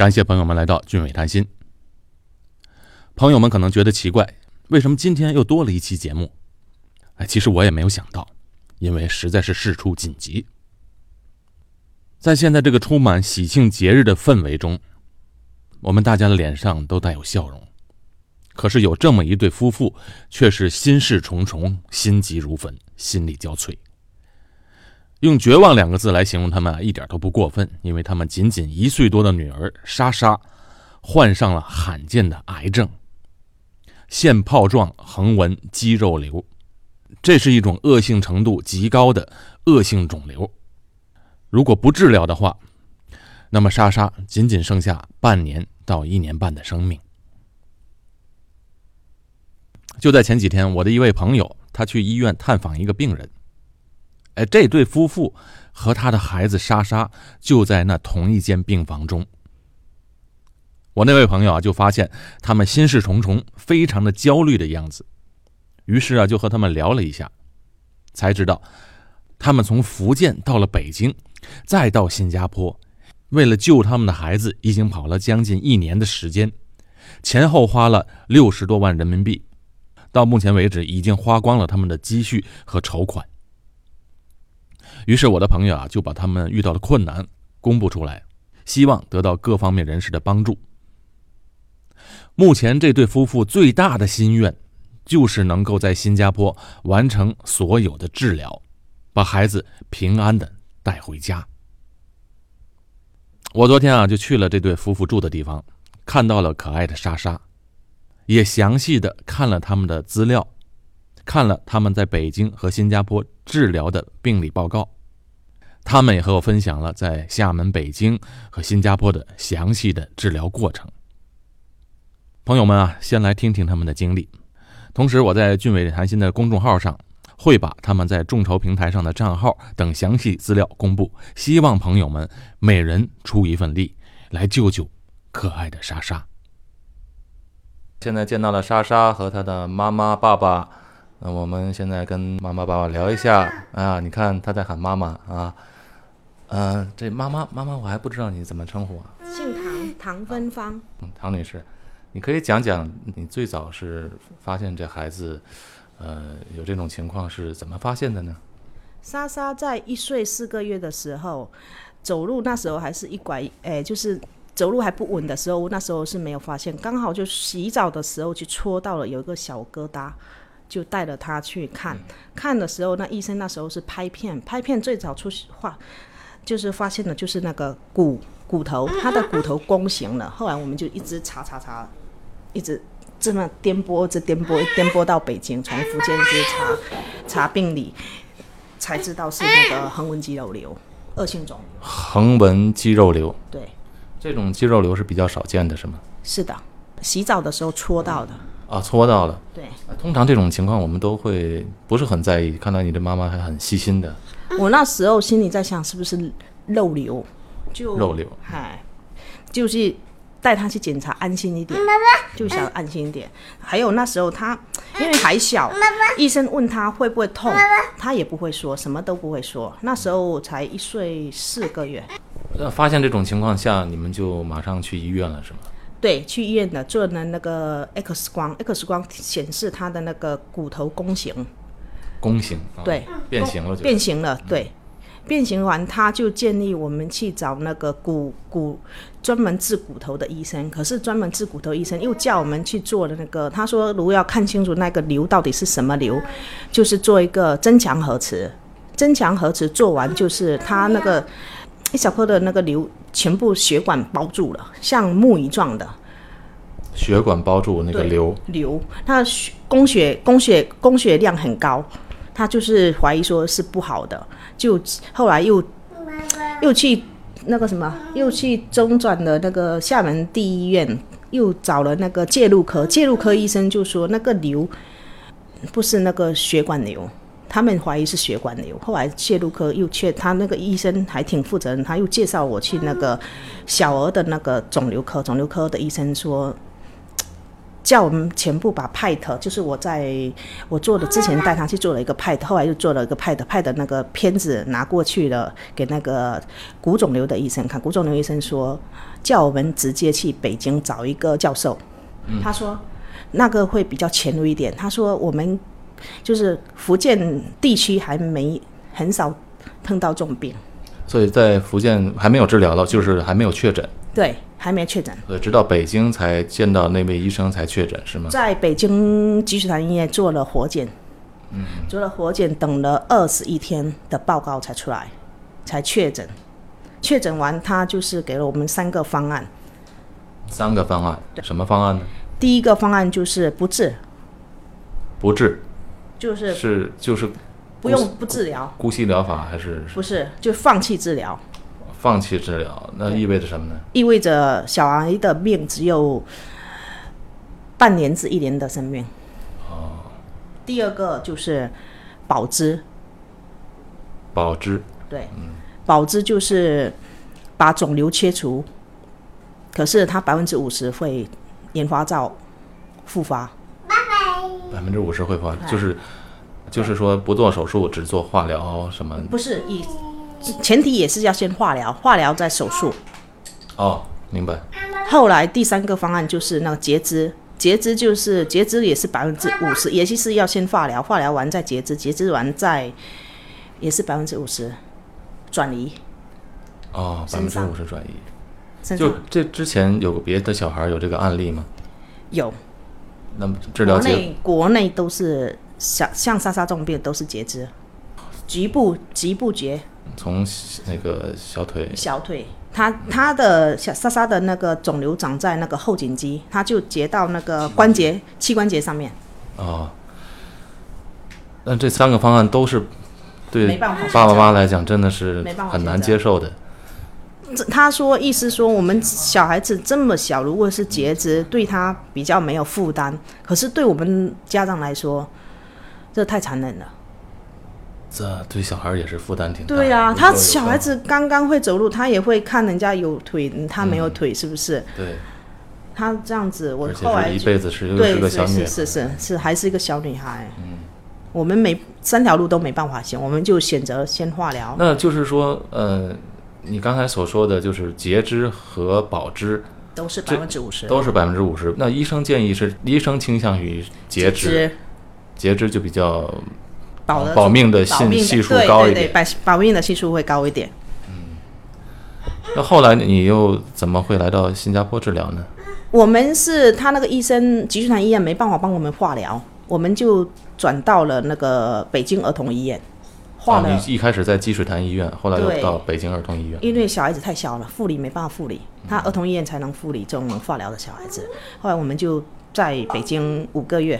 感谢朋友们来到俊伟谈心。朋友们可能觉得奇怪，为什么今天又多了一期节目？哎，其实我也没有想到，因为实在是事出紧急。在现在这个充满喜庆节日的氛围中，我们大家的脸上都带有笑容。可是有这么一对夫妇，却是心事重重、心急如焚、心力交瘁。用“绝望”两个字来形容他们啊，一点都不过分，因为他们仅仅一岁多的女儿莎莎，患上了罕见的癌症——腺泡状横纹肌肉瘤，这是一种恶性程度极高的恶性肿瘤。如果不治疗的话，那么莎莎仅仅剩下半年到一年半的生命。就在前几天，我的一位朋友他去医院探访一个病人，哎，这对夫妇和他的孩子莎莎就在那同一间病房中。我那位朋友啊，就发现他们心事重重，非常的焦虑的样子，于是啊，就和他们聊了一下，才知道他们从福建到了北京。再到新加坡，为了救他们的孩子，已经跑了将近一年的时间，前后花了六十多万人民币，到目前为止已经花光了他们的积蓄和筹款。于是我的朋友啊，就把他们遇到的困难公布出来，希望得到各方面人士的帮助。目前这对夫妇最大的心愿，就是能够在新加坡完成所有的治疗，把孩子平安的。带回家。我昨天啊就去了这对夫妇住的地方，看到了可爱的莎莎，也详细的看了他们的资料，看了他们在北京和新加坡治疗的病理报告。他们也和我分享了在厦门、北京和新加坡的详细的治疗过程。朋友们啊，先来听听他们的经历。同时，我在俊伟谈心的公众号上。会把他们在众筹平台上的账号等详细资料公布，希望朋友们每人出一份力，来救救可爱的莎莎。现在见到了莎莎和她的妈妈、爸爸，那我们现在跟妈妈、爸爸聊一下。啊，你看他在喊妈妈啊，嗯，这妈妈妈妈，我还不知道你怎么称呼啊？姓唐，唐芬芳。嗯，唐女士，你可以讲讲你最早是发现这孩子。呃，有这种情况是怎么发现的呢？莎莎在一岁四个月的时候，走路那时候还是一拐，哎，就是走路还不稳的时候，那时候是没有发现。刚好就洗澡的时候去戳到了有一个小疙瘩，就带着他去看。看的时候，那医生那时候是拍片，拍片最早出画，就是发现的就是那个骨骨头，他的骨头弓形了。后来我们就一直查查查，一直。这么颠簸，这颠簸颠簸到北京，从福建去查查病理，才知道是那个横纹肌肉瘤，恶性肿。横纹肌肉瘤。对，这种肌肉瘤是比较少见的，是吗？是的，洗澡的时候搓到的。啊，搓到了。对。通常这种情况我们都会不是很在意，看到你的妈妈还很细心的。我那时候心里在想，是不是漏流？就漏流。嗨，就是。带他去检查，安心一点，就想安心一点。还有那时候他因为还小，医生问他会不会痛，他也不会说，什么都不会说。那时候才一岁四个月。那发现这种情况下，你们就马上去医院了，是吗？对，去医院的做了那个 X 光，X 光显示他的那个骨头弓形。弓形。对。变形了。变形了，对。变形完，他就建议我们去找那个骨骨专门治骨头的医生。可是专门治骨头医生又叫我们去做的那个，他说如果要看清楚那个瘤到底是什么瘤，就是做一个增强核磁。增强核磁做完，就是他那个一小颗的那个瘤全部血管包住了，像木鱼状的。血管包住那个瘤。瘤，它血供血供血供血量很高。他就是怀疑说是不好的，就后来又又去那个什么，又去中转的那个厦门第一医院，又找了那个介入科，介入科医生就说那个瘤不是那个血管瘤，他们怀疑是血管瘤。后来介入科又确，他那个医生还挺负责任，他又介绍我去那个小儿的那个肿瘤科，肿瘤科的医生说叫我们全部把 PET，就是我在我做的之前带他去做了一个 PET，后来又做了一个 PET，PET 那个片子拿过去了给那个骨肿瘤的医生看，骨肿瘤医生说叫我们直接去北京找一个教授，他说那个会比较前卫一点，他说我们就是福建地区还没很少碰到这种病，所以在福建还没有治疗到，就是还没有确诊，对，还没确诊。呃，直到北京才见到那位医生才确诊，是吗？在北京积水潭医院做了活检，嗯，做了活检，等了二十一天的报告才出来，才确诊。确诊完，他就是给了我们三个方案。三个方案，什么方案呢？第一个方案就是不治，不治就是是就是不用不治疗，姑息疗法还是不是就放弃治疗，放弃治疗？那意味着什么呢？意味着小孩的命只有半年至一年的生命。哦。第二个就是保肢，保肢对，保肢就是把肿瘤切除，可是它百分之五十会引发到复发。百分之五十会发，就是就是说不做手术，只做化疗什么？不是以前提也是要先化疗，化疗再手术。哦，明白。后来第三个方案就是那个截肢，截肢就是截肢也是百分之五十，也就是要先化疗，化疗完再截肢，截肢完再也是百分之五十转移。哦，百分之五十转移。就这之前有别的小孩有这个案例吗？有那么治疗结国内国内都是像像莎莎这种病都是截肢，局部局部截。从那个小腿。小腿，他他的小莎莎的那个肿瘤长在那个后颈肌，他就截到那个关节膝关节上面，哦，那这三个方案都是对爸爸妈妈来讲真的是很难接受的。这他说意思说我们小孩子这么小，如果是截肢，对他比较没有负担，可是对我们家长来说，这太残忍了。这对小孩也是负担挺大的。对呀、他小孩子刚刚会走路，他也会看人家有腿，他没有腿，是不是？对，他这样子，我后来是一辈子是又对是个小女孩，是是是是，还是一个小女孩。嗯，我们没三条路都没办法选，我们就选择先化疗。那就是说，呃，你刚才所说的就是截肢和保肢都是百分之五十，都是百分之五十。那医生建议是，医生倾向于截肢，截肢就比较保保命的信系数对对对，高一点。保保命的系数会高一点。嗯那后来你又怎么会来到新加坡治疗呢？我们是他那个医生，积水潭医院没办法帮我们化疗，我们就转到了那个北京儿童医院化啊，你一开始在积水潭医院，后来又到北京儿童医院。因为小孩子太小了，护理没办法护理，他儿童医院才能护理这种化疗的小孩子。后来我们就在北京五个月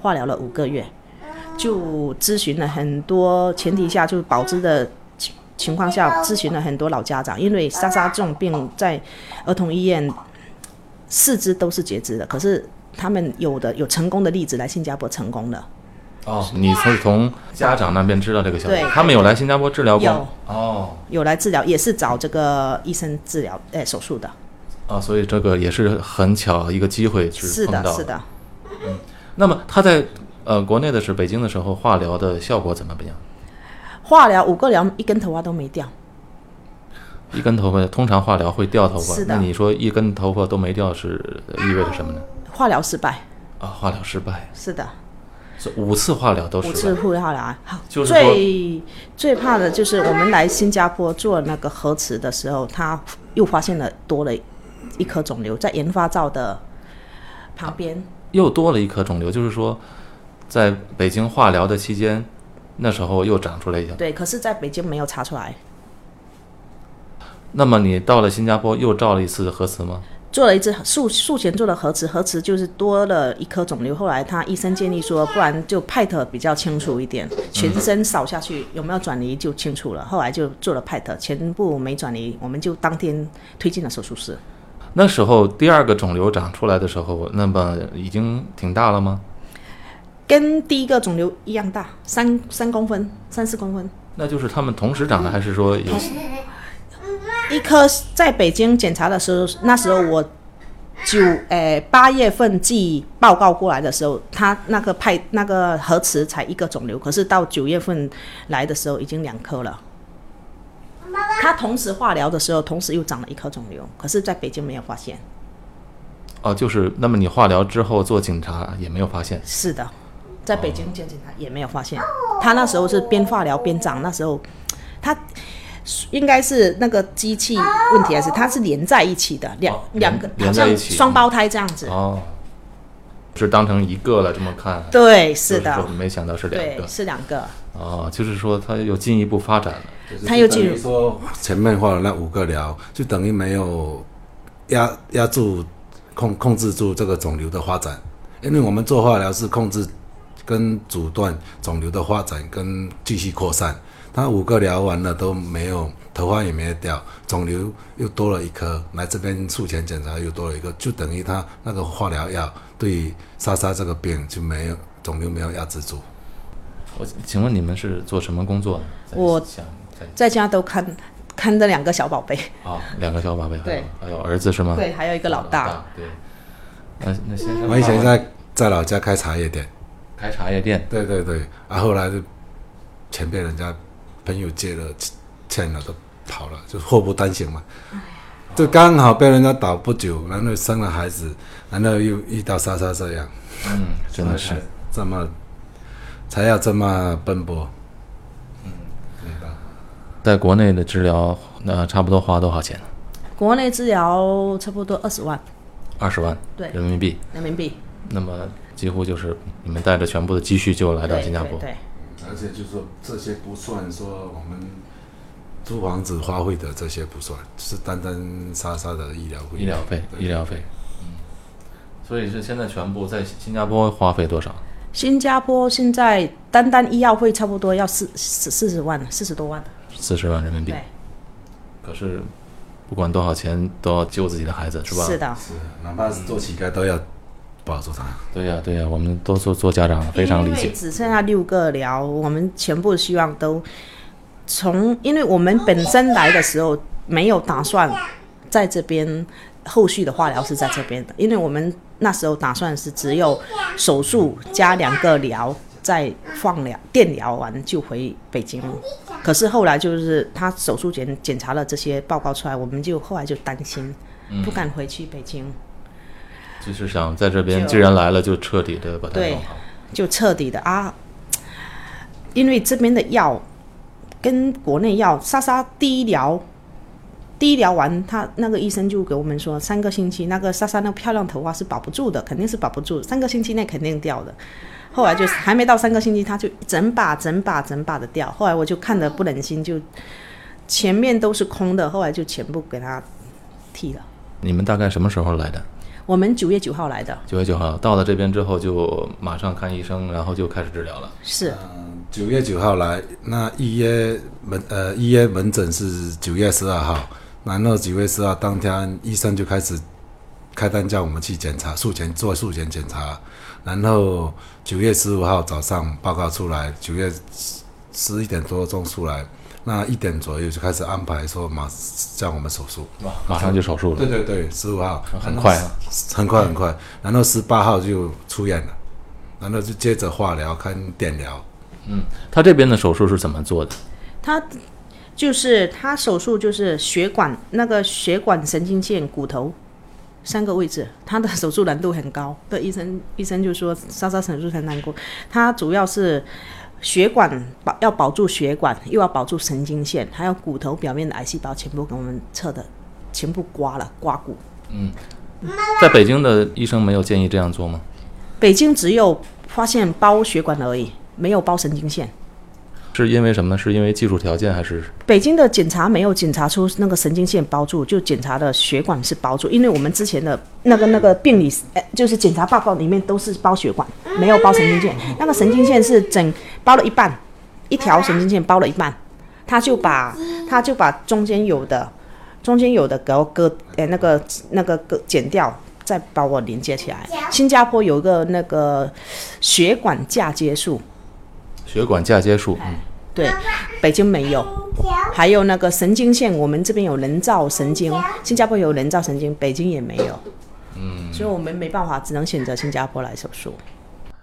化疗了五个月，就咨询了很多前提下就是保质的情情况下，咨询了很多老家长，因为莎莎这种病在儿童医院四肢都是截肢的，可是他们有的有成功的例子来新加坡成功的，哦，你是从家长那边知道这个消息？对，他们有来新加坡治疗过有。哦。有来治疗，也是找这个医生治疗，哎、手术的。啊，所以这个也是很巧一个机会是是碰到的，是的。那么他在呃国内的是北京的时候化疗的效果怎么样？化疗五个疗，一根头发都没掉。一根头发通常化疗会掉头发是，的。那你说一根头发都没掉是意味着什么呢？化疗失败，啊，化疗失败，是的，是五次化疗都是五次。化疗。好就是最最怕的就是我们来新加坡做那个核磁的时候，他又发现了多了一颗肿瘤在研发灶的旁边。又多了一颗肿瘤，就是说，在北京化疗的期间，那时候又长出来一条。对，可是在北京没有查出来。那么你到了新加坡又照了一次核磁吗？做了一次术术前做了核磁，核磁就是多了一颗肿瘤。后来他医生建议说，不然就派特比较清楚一点，全身扫下去有没有转移就清楚了。后来就做了派特，全部没转移，我们就当天推进了手术室。那时候第二个肿瘤长出来的时候，那么已经挺大了吗？跟第一个肿瘤一样大，三三公分，三四公分。那就是他们同时长的，还是说有？一颗在北京检查的时候，那时候我九诶八月份寄报告过来的时候，他那个派那个核磁才一个肿瘤，可是到九月份来的时候已经两颗了。他同时化疗的时候，同时又长了一颗肿瘤，可是在北京没有发现。哦，就是那么你化疗之后做检查也没有发现，是的，在北京做检查也没有发现。他那时候是边化疗边长，那时候他应该是那个机器问题，还是它是连在一起的，两、哦两个连好像在一起。双胞胎这样子。哦，是当成一个了这么看，对，是的。说，没想到是两，个，是两个。哦，就是说它又进一步发展了，它又进入。说前面画的那五个疗，就等于没有压压住控控制住这个肿瘤的发展，因为我们做化疗是控制跟阻断肿瘤的发展跟继续扩散。他五个疗完了都没有，头发也没有掉，肿瘤又多了一颗，来这边术前检查又多了一个，就等于他那个化疗药对莎莎这个病就没有肿瘤没有压制住。我请问你们是做什么工作的？我想在在家都看看着两个小宝贝，啊，两个小宝贝，对还有儿子是吗？对，还有一个老大。大，对。那那先生，我以前在在老家开茶叶店。开茶叶店，对对对，啊，后来就钱被人家朋友借了，欠了都跑了，就祸不单行嘛。就刚好被人家打不久，然后生了孩子，然后又遇到莎莎这样，嗯，真的是这么才要这么奔波。嗯在国内的治疗，那差不多花多少钱？国内治疗差不多二十万二十万对人民币。人民币，那么几乎就是你们带着全部的积蓄就来到新加坡。对对而且就是说这些不算说我们租房子花费的这些不算，是单单莎莎的医疗费。医疗费，医疗费。嗯，所以是现在全部在新加坡花费多少？新加坡现在单单医药费差不多要四四四十万，四十多万。四十万人民币。对，可是不管多少钱，都要救自己的孩子，是吧？是。的，是，哪怕是做乞丐都要保住他。对呀、对呀、我们都做做家长，非常理解。只剩下六个疗，我们全部希望都从，因为我们本身来的时候没有打算在这边后续的化疗是在这边的，因为我们那时候打算是只有手术加两个疗，再放疗电疗完就回北京。可是后来就是他手术检检查了这些报告出来，我们就后来就担心，不敢回去北京。就是想在这边，既然来了，就彻底的把它对弄好。就彻底的啊，因为这边的药跟国内药，莎莎第一疗，第一疗完，他那个医生就给我们说，三个星期那个莎莎那个漂亮头发是保不住的，肯定是保不住，三个星期内肯定掉的。后来就是还没到三个星期，他就整把整把整把的掉。后来我就看的不忍心，就前面都是空的，后来就全部给他剃了。你们大概什么时候来的？我们九月九号来的，九月九号到了这边之后，就马上看医生，然后就开始治疗了。是嗯，九月九号来，那预约门呃预约门诊是九月十二号，然后九月十二当天医生就开始开单叫我们去检查术前做术前检查，然后九月十五号早上报告出来，九月十一点多钟出来，那一点左右就开始安排说马叫我们手术。马上就手术了对。对对，十五号很快啊，很快很快，然后十八号就出院了，然后就接着化疗看电疗。嗯他这边的手术是怎么做的？他就是他手术就是血管那个血管神经线骨头三个位置，他的手术难度很高。对医生医生就说莎莎手术很难过，他主要是血管保要保住血管，又要保住神经线，还有骨头表面的癌细胞全部给我们测的全部刮了刮骨。嗯在北京的医生没有建议这样做吗？北京只有发现包血管而已，没有包神经线。是因为什么呢？是因为技术条件还是？北京的检查没有检查出那个神经线包住，就检查的血管是包住，因为我们之前的那个那个病理，就是检查报告里面都是包血管，没有包神经线。那个神经线是整包了一半，一条神经线包了一半，他就把他就把中间有的中间有的给我割，呃，那个那个割剪掉，再把我连接起来。新加坡有一个那个血管嫁接术，血管嫁接术，嗯，对，北京没有。还有那个神经线，我们这边有人造神经，新加坡有人造神经，北京也没有。嗯，所以我们没办法，只能选择新加坡来手术。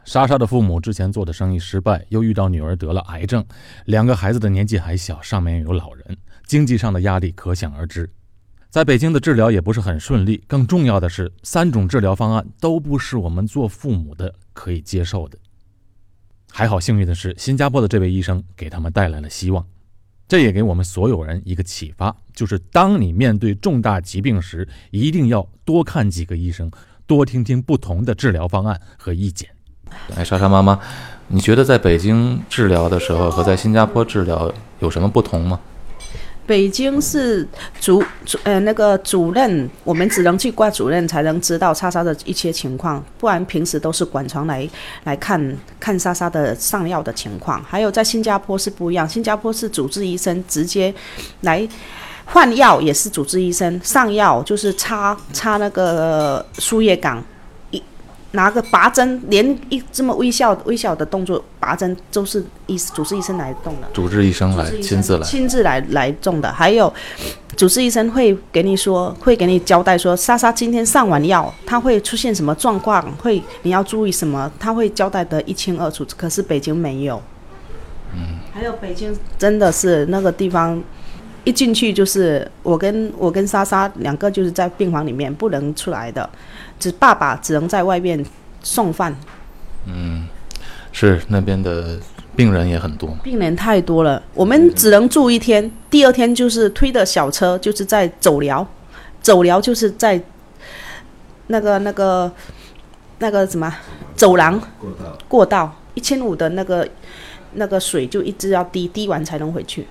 莎莎的父母之前做的生意失败，又遇到女儿得了癌症，两个孩子的年纪还小，上面有老人，经济上的压力可想而知。在北京的治疗也不是很顺利，更重要的是，三种治疗方案都不是我们做父母的可以接受的。还好，幸运的是，新加坡的这位医生给他们带来了希望。这也给我们所有人一个启发，就是当你面对重大疾病时，一定要多看几个医生，多听听不同的治疗方案和意见。哎，莎莎妈妈，你觉得在北京治疗的时候和在新加坡治疗有什么不同吗？北京是主主呃那个主任，我们只能去挂主任才能知道莎莎的一些情况，不然平时都是管床来来看看莎莎的上药的情况。还有在新加坡是不一样，新加坡是主治医生直接来换药，也是主治医生上药，就是插插那个输液杆。拿个拔针，连一这么微笑微小的动作，拔针都是医主治医生来动的。主治医生来亲自来亲自来来种的。还有，主治医生会给你说，会给你交代说，莎莎今天上完药，她会出现什么状况，会你要注意什么，他会交代得一清二楚。可是北京没有。嗯。还有北京真的是那个地方，一进去就是我跟我跟莎莎两个就是在病房里面不能出来的。只爸爸只能在外面送饭。嗯，是那边的病人也很多，病人太多了，我们只能住一天，第二天就是推的小车，就是在走疗，走疗就是在那个那个那个什么走廊过道过道一千五的那个那个水就一直要滴滴完才能回去。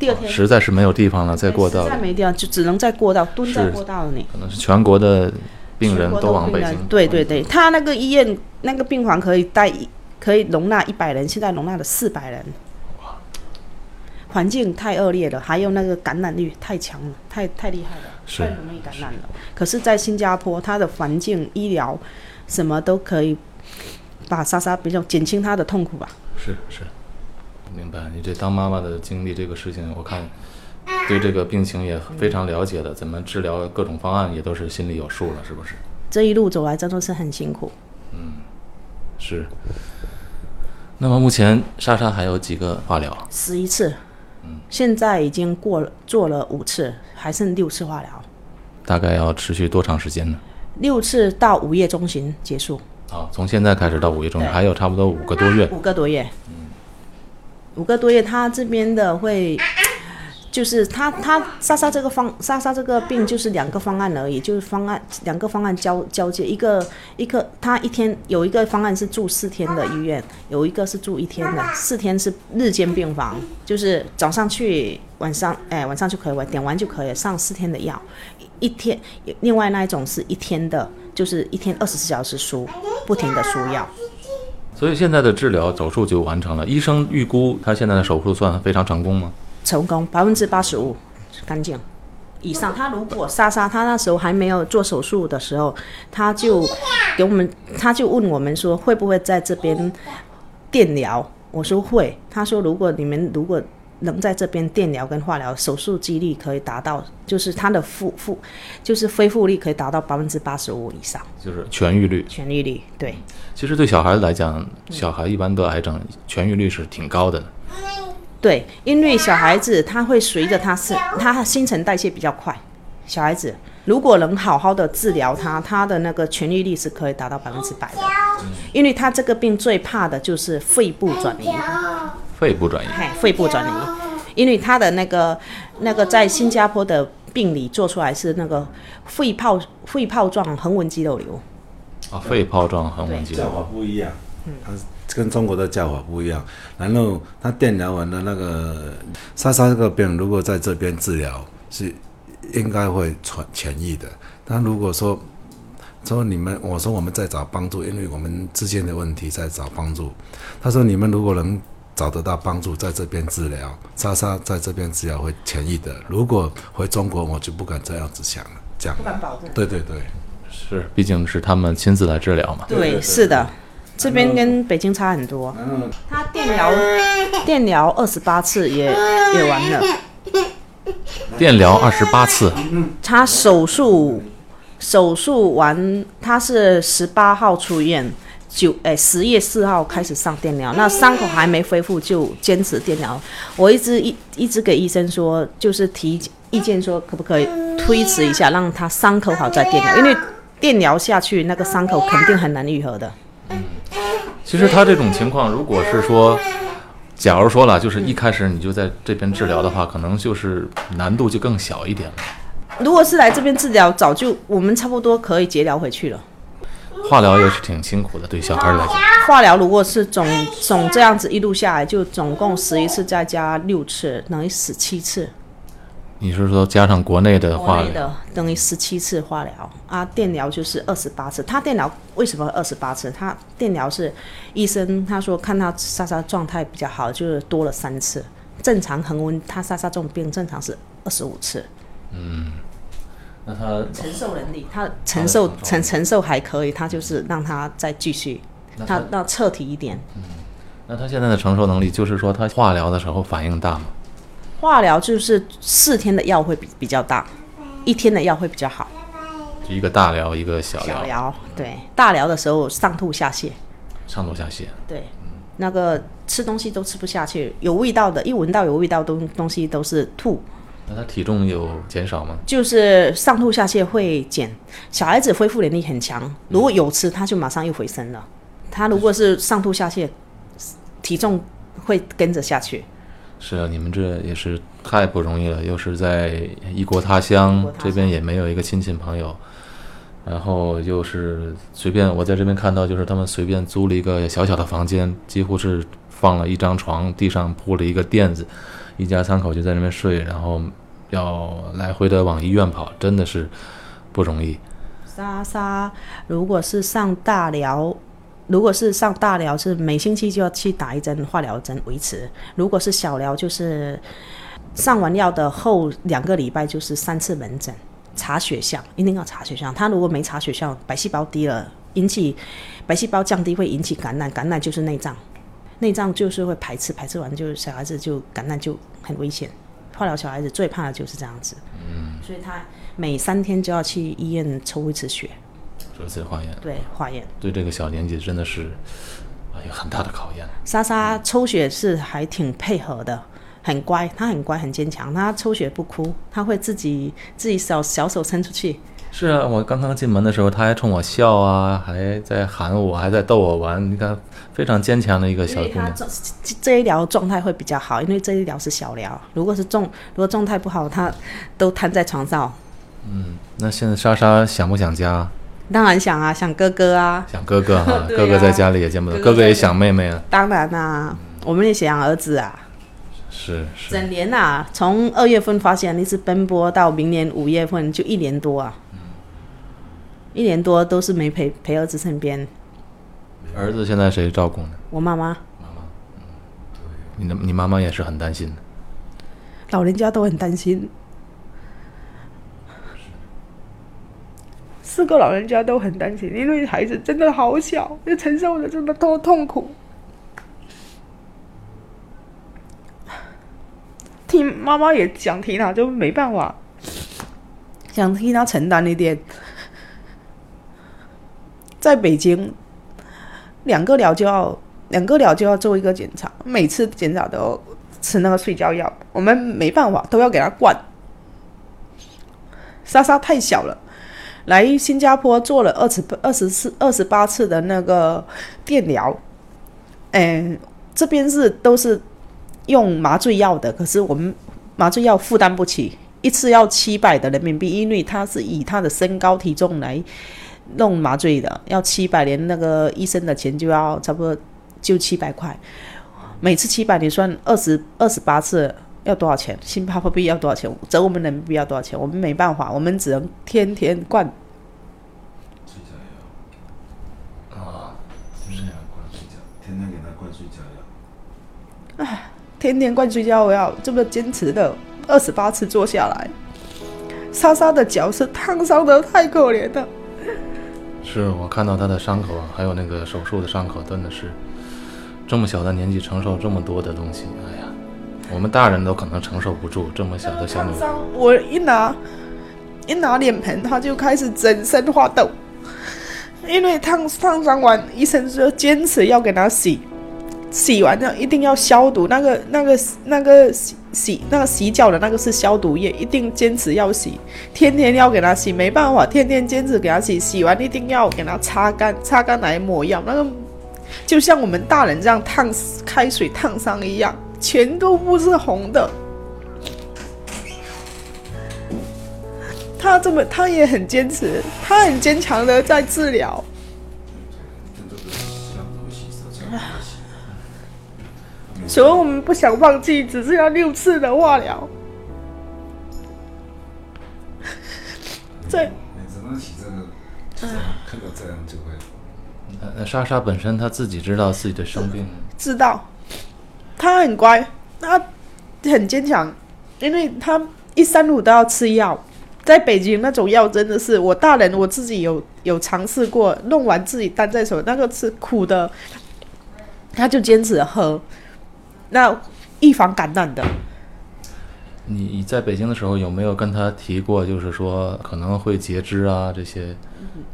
第二天实在是没有地方了，在过道，实在没地方就只能在过道蹲在过道里。可能是全国的。病人都往北京。对对对，他那个医院那个病房可以带，可以容纳一百人，现在容纳了四百人。哇！环境太恶劣了，还有那个感染率太强了，太太厉害了，太容易感染了。可是，在新加坡，它的环境、医疗什么都可以把莎莎比较减轻她的痛苦吧。是是，明白。你这当妈妈的经历这个事情，我看。对这个病情也非常了解的，怎么治疗各种方案也都是心里有数了，是不是？这一路走来真的是很辛苦。嗯，是。那么目前莎莎还有几个化疗？十一次。嗯。现在已经过了做了五次，还剩六次化疗。大概要持续多长时间呢？六次到五月中旬结束。好，从现在开始到五月中旬，还有差不多五个多月。五个多月。嗯。五个多月，他这边的会。就是他他莎莎这个方莎莎这个病就是两个方案而已，就是方案两个方案交交接，一个一个他一天有一个方案是住四天的医院，有一个是住一天的，四天是日间病房，就是早上去，晚上哎晚上就可以，点完就可以上四天的药，一天另外那一种是一天的，就是一天二十四小时输，不停的输药。所以现在的治疗手术就完成了，医生预估他现在的手术算非常成功吗？成功百分之八十五，干净以上。他如果莎莎，他那时候还没有做手术的时候，他就给我们，他就问我们说会不会在这边电疗？我说会。他说如果你们如果能在这边电疗跟化疗，手术几率可以达到，就是他的复复，就是恢复率可以达到百分之八十五以上，就是痊愈率。痊愈率对。其实对小孩子来讲，小孩一般得癌症，痊愈率是挺高的。对，因为小孩子他会随着他是他新陈代谢比较快，小孩子如果能好好的治疗他，他的那个痊愈率是可以达到百分之百的。因为他这个病最怕的就是肺部转移。肺部转移。嘿，肺部转移，因为他的那个那个在新加坡的病理做出来是那个肺泡肺泡状横纹肌肉瘤。啊，肺泡状横纹肌肉。叫法不一样。嗯。跟中国的叫法不一样，然后他电疗完的那个莎莎这个病，如果在这边治疗是应该会痊痊愈的。但如果说说你们，我说我们在找帮助，因为我们之间的问题在找帮助。他说你们如果能找得到帮助，在这边治疗，莎莎在这边治疗会痊愈的。如果回中国，我就不敢这样子想了，这样不敢保证。对对对，是，毕竟是他们亲自来治疗嘛。对，是的。这边跟北京差很多。嗯他电疗电疗二十八次也也完了。电疗二十八次。他手术手术完，他是十八号出院，九哎十月四号开始上电疗，那伤口还没恢复就坚持电疗。我一直一一直给医生说，就是提意见说可不可以推迟一下，让他伤口好再电疗，因为电疗下去那个伤口肯定很难愈合的。嗯其实他这种情况，如果是说，假如说了，就是一开始你就在这边治疗的话，可能就是难度就更小一点了。如果是来这边治疗，早就我们差不多可以结疗回去了。化疗也是挺辛苦的，对小孩来讲。化疗如果是总总这样子一路下来，就总共十一次，再加六次，等于十七次。你是说加上国内的化疗？的等于十七次化疗啊，电疗就是二十八次。他电疗为什么二十八次？他电疗是医生他说看他莎莎状态比较好，就是多了三次。正常恒温，他莎莎这种病正常是二十五次。那他承受能力，他承受承承受还可以，他就是让他再继续，他要彻底一点。那他现在的承受能力，就是说他化疗的时候反应大吗？化疗就是四天的药会比比较大，一天的药会比较好。就一个大疗，一个小疗，小疗对。大疗的时候上吐下泻，上吐下泻。对，那个吃东西都吃不下去，有味道的，一闻到有味道东东西都是吐，那他体重有减少吗？就是上吐下泻会减。小孩子恢复能力很强，如果有吃他就马上又回升了。他如果是上吐下泻，体重会跟着下去。是啊，你们这也是太不容易了，又是在异国他乡，国他乡这边也没有一个亲戚朋友，然后又是随便我在这边看到，就是他们随便租了一个小小的房间，几乎是放了一张床，地上铺了一个垫子，一家三口就在那边睡，然后要来回的往医院跑，真的是不容易。莎莎如果是上大疗，如果是上大疗，是每星期就要去打一针化疗针维持；如果是小疗，就是上完药的后两个礼拜就是三次门诊，查血项，一定要查血项。他如果没查血项，白细胞低了，引起白细胞降低会引起感染，感染就是内脏，内脏就是会排斥，排斥完就是小孩子就感染就很危险。化疗小孩子最怕的就是这样子，嗯，所以他每三天就要去医院抽一次血，这次化验对，化验。对这个小年纪真的是啊有很大的考验。莎莎抽血是还挺配合的，很乖，她很乖很坚强，她抽血不哭，她会自己自己小小手伸出去。是啊，我刚刚进门的时候，他还冲我笑啊，还在喊我，还在逗我玩。你看，非常坚强的一个小姑娘。这一聊状态会比较好，因为这一聊是小聊，如果是重，如果状态不好，她都瘫在床上。嗯那现在莎莎想不想家？当然想啊，想哥哥啊，想哥哥啊 哥哥在家里也见不到，哥哥也想妹妹啊。当然啦、我们也想儿子啊。是是，整年呐、从二月份发现一直奔波到明年五月份，就一年多啊，一年多都是没陪陪儿子身边。儿子现在谁照顾呢？我妈妈、你的你妈妈也是很担心的。老人家都很担心，四个老人家都很担心，因为孩子真的好小，又承受了这么多痛苦。听妈妈也想听啊，就没办法，想替他承担一点。在北京，两个疗就要两个疗就要做一个检查，每次检查都吃那个睡觉药，我们没办法，都要给他灌。莎莎太小了，来新加坡做了二十二十次、二十八次的那个电疗，嗯，这边是都是用麻醉药的，可是我们麻醉药负担不起，一次要七百的人民币，因为他是以他的身高体重来弄麻醉的，要七百，连那个医生的钱就要差不多就七百块。每次七百，你算二十二十八次要多少钱？新加坡币要多少钱？折我们人民币要多少钱？我们没办法，我们只能天天灌。就这样灌睡觉，天天灌睡觉药。天天灌睡觉药，这么坚持的二十八次做下来，莎莎的脚是烫伤的太可怜了。是我看到他的伤口，还有那个手术的伤口，真的是这么小的年纪承受这么多的东西，哎呀，我们大人都可能承受不住这么小的小女孩。我一拿一拿脸盆，他就开始整身发抖。因为烫烫伤完，医生说坚持要给他洗，洗完了一定要消毒，那个那个那个洗洗那个洗脚的那个是消毒液，一定坚持要洗，天天要给他洗，没办法，天天坚持给他洗，洗完一定要给他擦干，擦干来抹药，那个就像我们大人这样烫开水烫伤一样，全都不是红的。他这么，他也很坚持，他很坚强的在治疗。所以我们不想放弃，只是要六次的化疗。这，你只能洗这个，看到这样就会。那那莎莎本身她自己知道自己的生病，知道，她很乖，她很坚强，因为她一三五都要吃药。在北京那种药真的是我大人我自己有有尝试过，弄完自己担在手，那个吃苦的，他就坚持喝，那预防感染的。你你在北京的时候有没有跟他提过，就是说可能会截肢啊这些？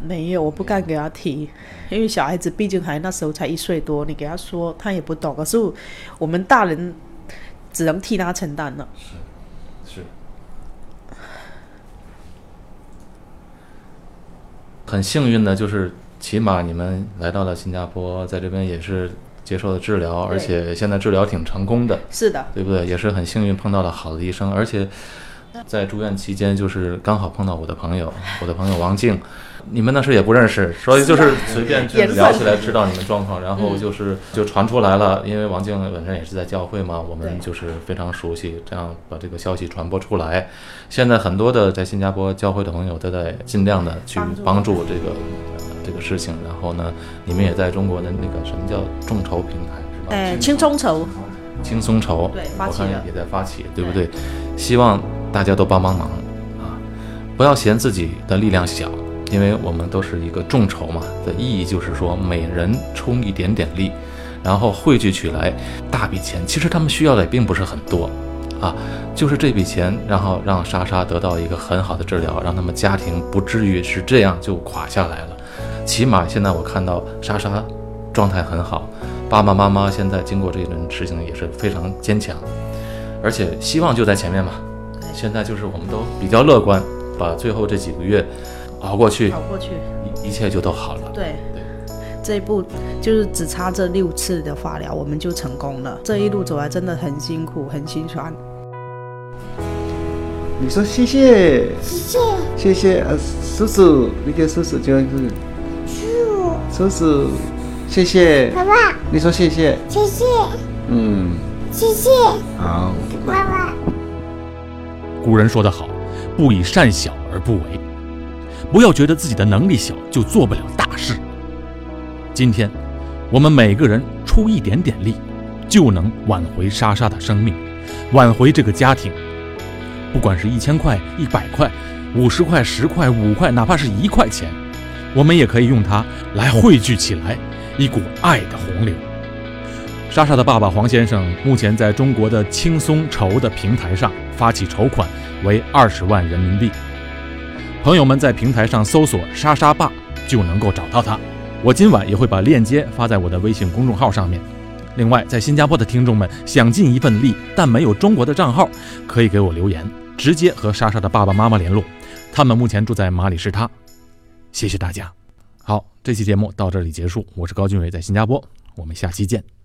没有，我不敢给他提，因为小孩子毕竟还那时候才一岁多，你给他说他也不懂。可是我们大人只能替他承担了。是是。很幸运的就是，起码你们来到了新加坡，在这边也是接受了治疗，而且现在治疗挺成功的，是的，对不对？也是很幸运碰到了好的医生，而且在住院期间，就是刚好碰到我的朋友，我的朋友王静，你们那时也不认识，所以就是随便就聊起来，知道你们状况，然后就是就传出来了，因为王静本身也是在教会嘛，我们就是非常熟悉，这样把这个消息传播出来。现在很多的在新加坡教会的朋友都在尽量的去帮助。这个呃这个事情，然后呢，你们也在中国的那个什么叫众筹平台是吧？呃，轻松筹，轻松筹，对发我看起也在发起，对不对？希望大家都帮帮忙啊，不要嫌自己的力量小，因为我们都是一个众筹嘛，的意义就是说每人充一点点力，然后汇聚起来大笔钱，其实他们需要的也并不是很多。啊，就是这笔钱，然后让莎莎得到一个很好的治疗，让他们家庭不至于是这样就垮下来了。起码现在我看到莎莎状态很好，爸爸妈妈现在经过这一轮事情也是非常坚强，而且希望就在前面嘛。现在就是我们都比较乐观，把最后这几个月熬过去，熬过去。一一切就都好了。对，这一步就是只差这六次的化疗，我们就成功了。这一路走来真的很辛苦，很心酸。你说谢谢，谢谢谢谢啊，叔叔，你给叔叔就是树叔叔，谢谢，爸爸，你说谢谢，谢谢嗯，谢谢好。爸爸。古人说得好，不以善小而不为。不要觉得自己的能力小就做不了大事。今天，我们每个人出一点点力，就能挽回莎莎的生命，挽回这个家庭。不管是一千块、一百块、五十块、十块、五块，哪怕是一块钱，我们也可以用它来汇聚起来一股爱的洪流。莎莎的爸爸黄先生目前在中国的轻松筹的平台上发起筹款，为二十万人民币。朋友们在平台上搜索“莎莎爸”就能够找到他。我今晚也会把链接发在我的微信公众号上面。另外，在新加坡的听众们想尽一份力，但没有中国的账号，可以给我留言，直接和莎莎的爸爸妈妈联络。他们目前住在马里士他。谢谢大家。好，这期节目到这里结束。我是高俊伟，在新加坡，我们下期见。